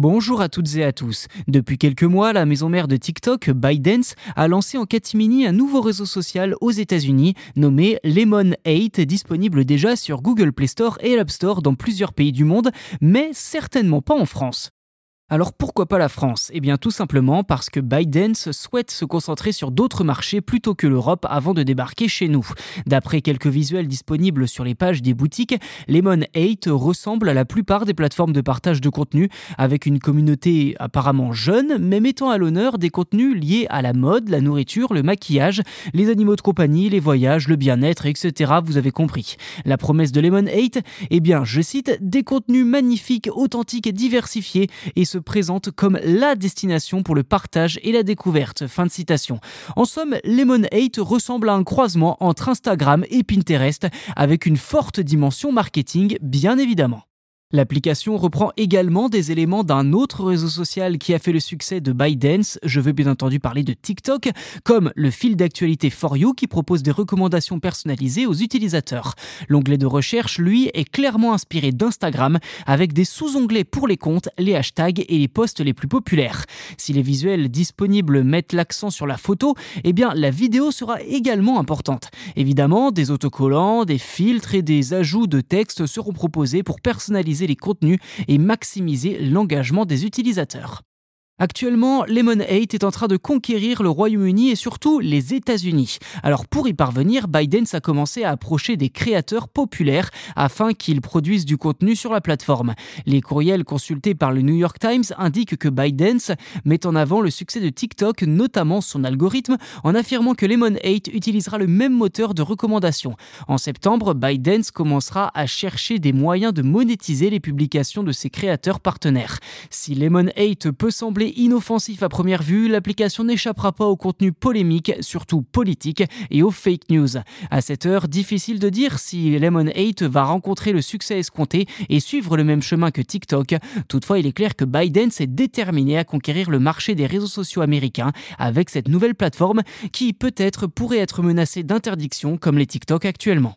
Bonjour à toutes et à tous. Depuis quelques mois, la maison mère de TikTok, ByteDance, a lancé en catimini un nouveau réseau social aux États-Unis nommé Lemon 8, disponible déjà sur Google Play Store et l'App Store dans plusieurs pays du monde, mais certainement pas en France. Alors pourquoi pas la France? Eh bien tout simplement parce que ByteDance souhaite se concentrer sur d'autres marchés plutôt que l'Europe avant de débarquer chez nous. D'après quelques visuels disponibles sur les pages des boutiques, Lemon 8 ressemble à la plupart des plateformes de partage de contenu, avec une communauté apparemment jeune, mais mettant à l'honneur des contenus liés à la mode, la nourriture, le maquillage, les animaux de compagnie, les voyages, le bien-être, etc. Vous avez compris. La promesse de Lemon 8 Eh bien, je cite, des contenus magnifiques, authentiques et diversifiés, et ce présente comme la destination pour le partage et la découverte. Fin de citation. En somme, Lemon 8 ressemble à un croisement entre Instagram et Pinterest avec une forte dimension marketing, bien évidemment. L'application reprend également des éléments d'un autre réseau social qui a fait le succès de ByteDance, je veux bien entendu parler de TikTok, comme le fil d'actualité For You qui propose des recommandations personnalisées aux utilisateurs. L'onglet de recherche, lui, est clairement inspiré d'Instagram avec des sous-onglets pour les comptes, les hashtags et les posts les plus populaires. Si les visuels disponibles mettent l'accent sur la photo, eh bien la vidéo sera également importante. Évidemment, des autocollants, des filtres et des ajouts de texte seront proposés pour personnaliser les contenus et maximiser l'engagement des utilisateurs. Actuellement, Lemon 8 est en train de conquérir le Royaume-Uni et surtout les États-Unis. Alors pour y parvenir, Biden a commencé à approcher des créateurs populaires afin qu'ils produisent du contenu sur la plateforme. Les courriels consultés par le New York Times indiquent que Biden met en avant le succès de TikTok, notamment son algorithme, en affirmant que Lemon 8 utilisera le même moteur de recommandation. En septembre, Biden commencera à chercher des moyens de monétiser les publications de ses créateurs partenaires. Si Lemon 8 peut sembler inoffensif à première vue, l'application n'échappera pas au contenu polémique, surtout politique, et aux fake news. À cette heure, difficile de dire si Lemon 8 va rencontrer le succès escompté et suivre le même chemin que TikTok. Toutefois, il est clair que Biden s'est déterminé à conquérir le marché des réseaux sociaux américains avec cette nouvelle plateforme qui peut-être pourrait être menacée d'interdiction comme les TikTok actuellement.